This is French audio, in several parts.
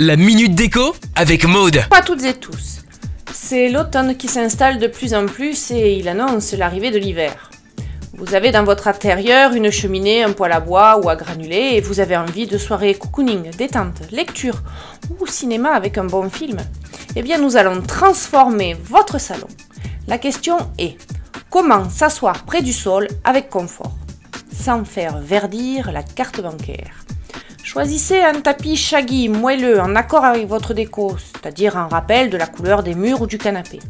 La minute déco avec Maude. Pas toutes et tous. C'est l'automne qui s'installe de plus en plus et il annonce l'arrivée de l'hiver. Vous avez dans votre intérieur une cheminée, un poêle à bois ou à granulés et vous avez envie de soirée cocooning, détente, lecture ou cinéma avec un bon film. Eh bien, nous allons transformer votre salon. La question est comment s'asseoir près du sol avec confort, sans faire verdir la carte bancaire? Choisissez un tapis shaggy moelleux en accord avec votre déco, c'est-à-dire un rappel de la couleur des murs ou du canapé.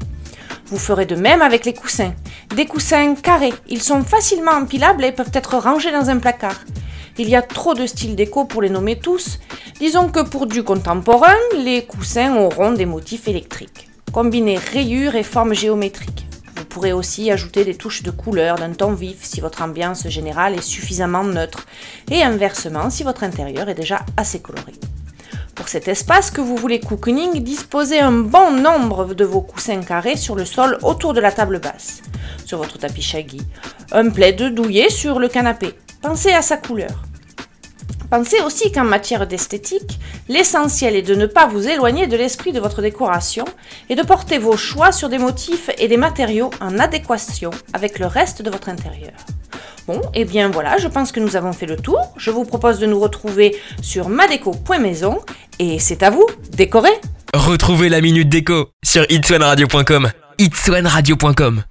Vous ferez de même avec les coussins. Des coussins carrés, ils sont facilement empilables et peuvent être rangés dans un placard. Il y a trop de styles déco pour les nommer tous. Disons que pour du contemporain, les coussins auront des motifs électriques. Combinez rayures et formes géométriques pourrez aussi ajouter des touches de couleur d'un ton vif si votre ambiance générale est suffisamment neutre, et inversement si votre intérieur est déjà assez coloré. Pour cet espace que vous voulez cocooning, disposez un bon nombre de vos coussins carrés sur le sol autour de la table basse, sur votre tapis shaggy, un plaid douillet sur le canapé. Pensez à sa couleur. Pensez aussi qu'en matière d'esthétique, l'essentiel est de ne pas vous éloigner de l'esprit de votre décoration et de porter vos choix sur des motifs et des matériaux en adéquation avec le reste de votre intérieur. Bon, et eh bien voilà, je pense que nous avons fait le tour. Je vous propose de nous retrouver sur madeco.maison et c'est à vous, décorer Retrouvez la Minute Déco sur itswanradio.com